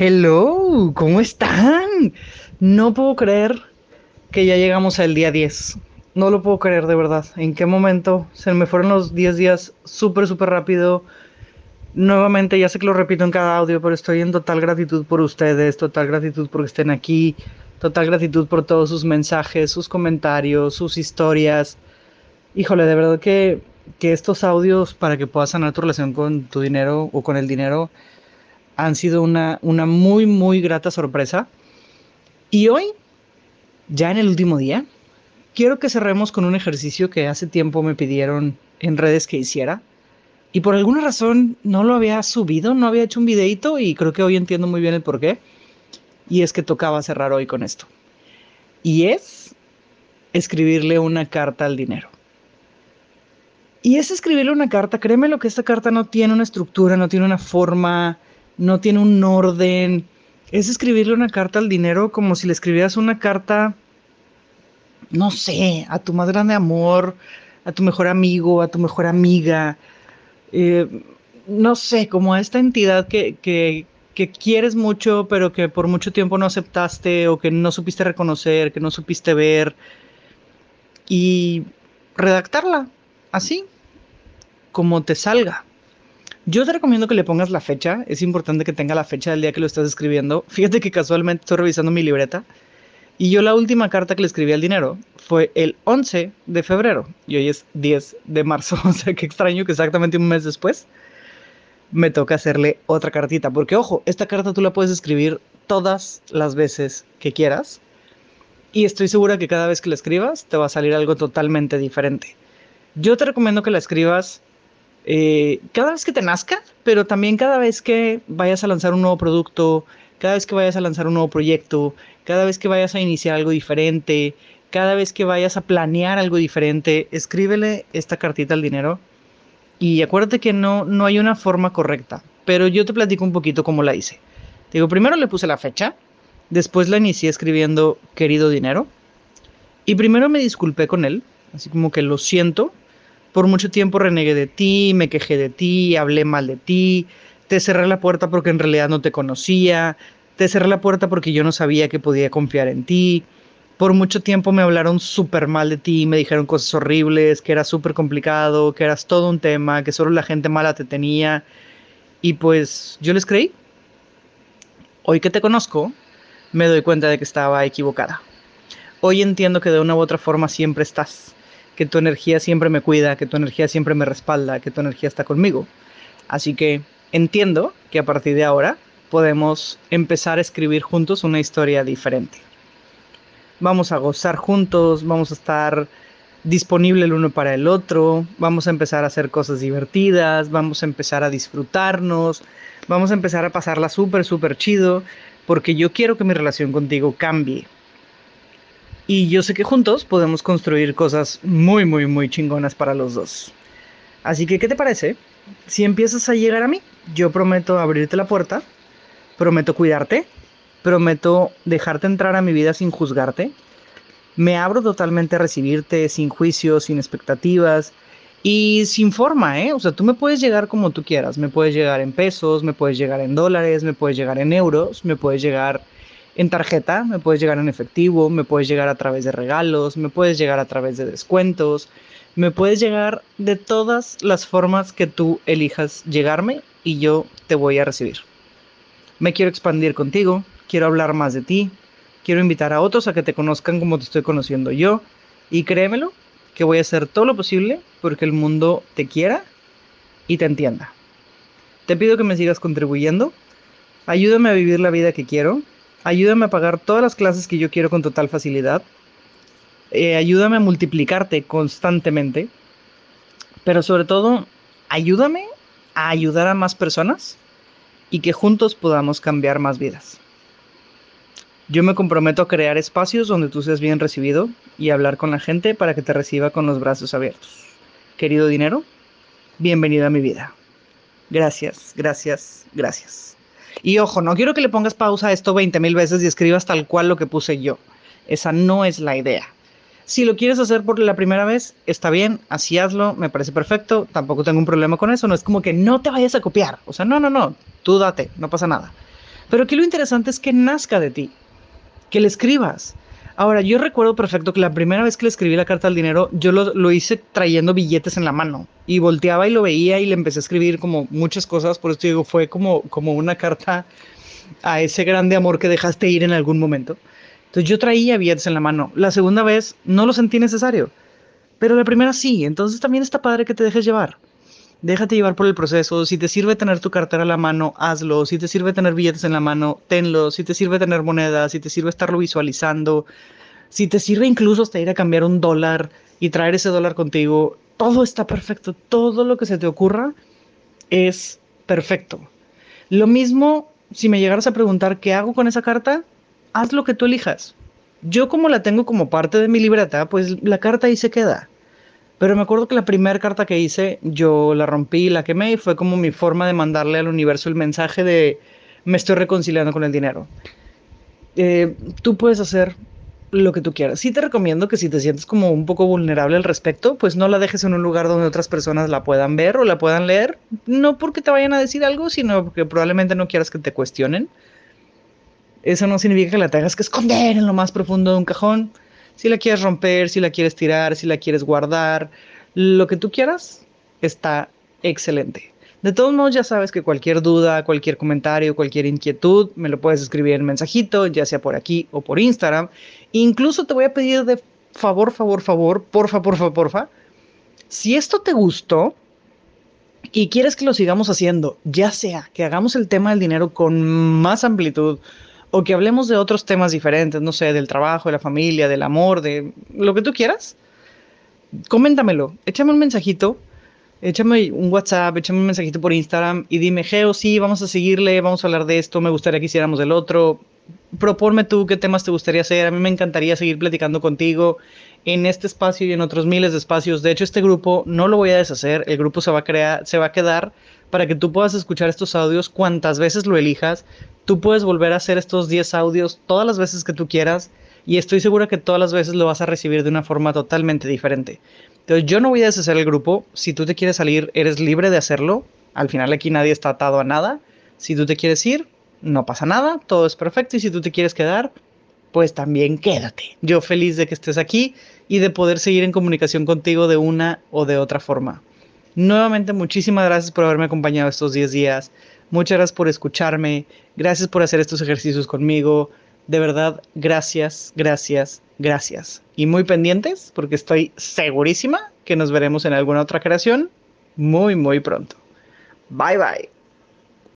Hello, ¿cómo están? No puedo creer que ya llegamos al día 10. No lo puedo creer de verdad. ¿En qué momento? Se me fueron los 10 días súper, súper rápido. Nuevamente, ya sé que lo repito en cada audio, pero estoy en total gratitud por ustedes, total gratitud porque estén aquí, total gratitud por todos sus mensajes, sus comentarios, sus historias. Híjole, de verdad que, que estos audios para que puedas sanar tu relación con tu dinero o con el dinero han sido una, una muy, muy grata sorpresa. Y hoy, ya en el último día, quiero que cerremos con un ejercicio que hace tiempo me pidieron en redes que hiciera. Y por alguna razón no lo había subido, no había hecho un videito y creo que hoy entiendo muy bien el por qué. Y es que tocaba cerrar hoy con esto. Y es escribirle una carta al dinero. Y es escribirle una carta, créeme lo que esta carta no tiene una estructura, no tiene una forma, no tiene un orden. Es escribirle una carta al dinero como si le escribieras una carta, no sé, a tu más grande amor, a tu mejor amigo, a tu mejor amiga. Eh, no sé, como a esta entidad que, que, que quieres mucho, pero que por mucho tiempo no aceptaste o que no supiste reconocer, que no supiste ver. Y redactarla así, como te salga. Yo te recomiendo que le pongas la fecha. Es importante que tenga la fecha del día que lo estás escribiendo. Fíjate que casualmente estoy revisando mi libreta. Y yo la última carta que le escribí al dinero fue el 11 de febrero. Y hoy es 10 de marzo. O sea, qué extraño que exactamente un mes después me toca hacerle otra cartita. Porque ojo, esta carta tú la puedes escribir todas las veces que quieras. Y estoy segura que cada vez que la escribas te va a salir algo totalmente diferente. Yo te recomiendo que la escribas eh, cada vez que te nazca, pero también cada vez que vayas a lanzar un nuevo producto, cada vez que vayas a lanzar un nuevo proyecto, cada vez que vayas a iniciar algo diferente, cada vez que vayas a planear algo diferente, escríbele esta cartita al dinero y acuérdate que no, no hay una forma correcta, pero yo te platico un poquito cómo la hice. digo, primero le puse la fecha, después la inicié escribiendo querido dinero y primero me disculpé con él, así como que lo siento por mucho tiempo renegué de ti, me quejé de ti, hablé mal de ti, te cerré la puerta porque en realidad no te conocía, te cerré la puerta porque yo no sabía que podía confiar en ti. Por mucho tiempo me hablaron súper mal de ti, me dijeron cosas horribles, que era súper complicado, que eras todo un tema, que solo la gente mala te tenía. Y pues yo les creí. Hoy que te conozco, me doy cuenta de que estaba equivocada. Hoy entiendo que de una u otra forma siempre estás que tu energía siempre me cuida, que tu energía siempre me respalda, que tu energía está conmigo. Así que entiendo que a partir de ahora podemos empezar a escribir juntos una historia diferente. Vamos a gozar juntos, vamos a estar disponible el uno para el otro, vamos a empezar a hacer cosas divertidas, vamos a empezar a disfrutarnos, vamos a empezar a pasarla súper, súper chido, porque yo quiero que mi relación contigo cambie. Y yo sé que juntos podemos construir cosas muy, muy, muy chingonas para los dos. Así que, ¿qué te parece? Si empiezas a llegar a mí, yo prometo abrirte la puerta, prometo cuidarte, prometo dejarte entrar a mi vida sin juzgarte. Me abro totalmente a recibirte sin juicios, sin expectativas y sin forma, ¿eh? O sea, tú me puedes llegar como tú quieras. Me puedes llegar en pesos, me puedes llegar en dólares, me puedes llegar en euros, me puedes llegar en tarjeta, me puedes llegar en efectivo, me puedes llegar a través de regalos, me puedes llegar a través de descuentos, me puedes llegar de todas las formas que tú elijas llegarme y yo te voy a recibir. Me quiero expandir contigo, quiero hablar más de ti, quiero invitar a otros a que te conozcan como te estoy conociendo yo y créemelo que voy a hacer todo lo posible porque el mundo te quiera y te entienda. Te pido que me sigas contribuyendo, ayúdame a vivir la vida que quiero ayúdame a pagar todas las clases que yo quiero con total facilidad, eh, ayúdame a multiplicarte constantemente, pero sobre todo, ayúdame a ayudar a más personas y que juntos podamos cambiar más vidas. Yo me comprometo a crear espacios donde tú seas bien recibido y hablar con la gente para que te reciba con los brazos abiertos. Querido dinero, bienvenido a mi vida. Gracias, gracias, gracias. Y ojo, no quiero que le pongas pausa a esto 20 mil veces y escribas tal cual lo que puse yo. Esa no es la idea. Si lo quieres hacer por la primera vez, está bien, así hazlo, me parece perfecto, tampoco tengo un problema con eso, no es como que no te vayas a copiar, o sea, no, no, no, tú date, no pasa nada. Pero aquí lo interesante es que nazca de ti, que le escribas. Ahora, yo recuerdo perfecto que la primera vez que le escribí la carta al dinero, yo lo, hice trayendo billetes en la mano y volteaba y lo veía y le empecé a escribir como muchas cosas, por eso digo, fue como, como una carta a ese grande amor que dejaste ir en algún momento. Entonces yo traía billetes en la mano. La segunda vez no lo sentí necesario, pero la primera sí, entonces también está padre que te dejes llevar. Déjate llevar por el proceso. Si te sirve tener tu cartera a la mano, hazlo. Si te sirve tener billetes en la mano, tenlo. Si te sirve tener monedas, si te sirve estarlo visualizando, si te sirve incluso hasta ir a cambiar un dólar y traer ese dólar contigo, todo está perfecto. Todo lo que se te ocurra es perfecto. Lo mismo si me llegaras a preguntar qué hago con esa carta, haz lo que tú elijas. Yo como la tengo como parte de mi libreta, pues la carta ahí se queda. Pero me acuerdo que la primera carta que hice, yo la rompí, la quemé y fue como mi forma de mandarle al universo el mensaje de me estoy reconciliando con el dinero. Eh, tú puedes hacer lo que tú quieras. Sí te recomiendo que si te sientes como un poco vulnerable al respecto, pues no la dejes en un lugar donde otras personas la puedan ver o la puedan leer, no porque te vayan a decir algo, sino porque probablemente no quieras que te cuestionen. Eso no significa que la tengas que esconder en lo más profundo de un cajón. Si la quieres romper, si la quieres tirar, si la quieres guardar, lo que tú quieras, está excelente. De todos modos, ya sabes que cualquier duda, cualquier comentario, cualquier inquietud, me lo puedes escribir en mensajito, ya sea por aquí o por Instagram. Incluso te voy a pedir de favor, favor, favor, porfa, porfa, porfa. Si esto te gustó y quieres que lo sigamos haciendo, ya sea que hagamos el tema del dinero con más amplitud o que hablemos de otros temas diferentes, no sé, del trabajo, de la familia, del amor, de lo que tú quieras, coméntamelo, échame un mensajito échame un WhatsApp, échame un mensajito por Instagram y dime, Geo, sí, vamos a seguirle, vamos a hablar de esto, me gustaría que hiciéramos del otro. Proponme tú qué temas te gustaría hacer. A mí me encantaría seguir platicando contigo en este espacio y en otros miles de espacios. De hecho, este grupo no lo voy a deshacer. El grupo se va a crear, se va a quedar para que tú puedas escuchar estos audios cuantas veces lo elijas. Tú puedes volver a hacer estos 10 audios todas las veces que tú quieras y estoy segura que todas las veces lo vas a recibir de una forma totalmente diferente. Entonces yo no voy a deshacer el grupo. Si tú te quieres salir, eres libre de hacerlo. Al final aquí nadie está atado a nada. Si tú te quieres ir, no pasa nada, todo es perfecto. Y si tú te quieres quedar, pues también quédate. Yo feliz de que estés aquí y de poder seguir en comunicación contigo de una o de otra forma. Nuevamente, muchísimas gracias por haberme acompañado estos 10 días. Muchas gracias por escucharme. Gracias por hacer estos ejercicios conmigo. De verdad, gracias, gracias, gracias. Y muy pendientes porque estoy segurísima que nos veremos en alguna otra creación muy, muy pronto. Bye bye.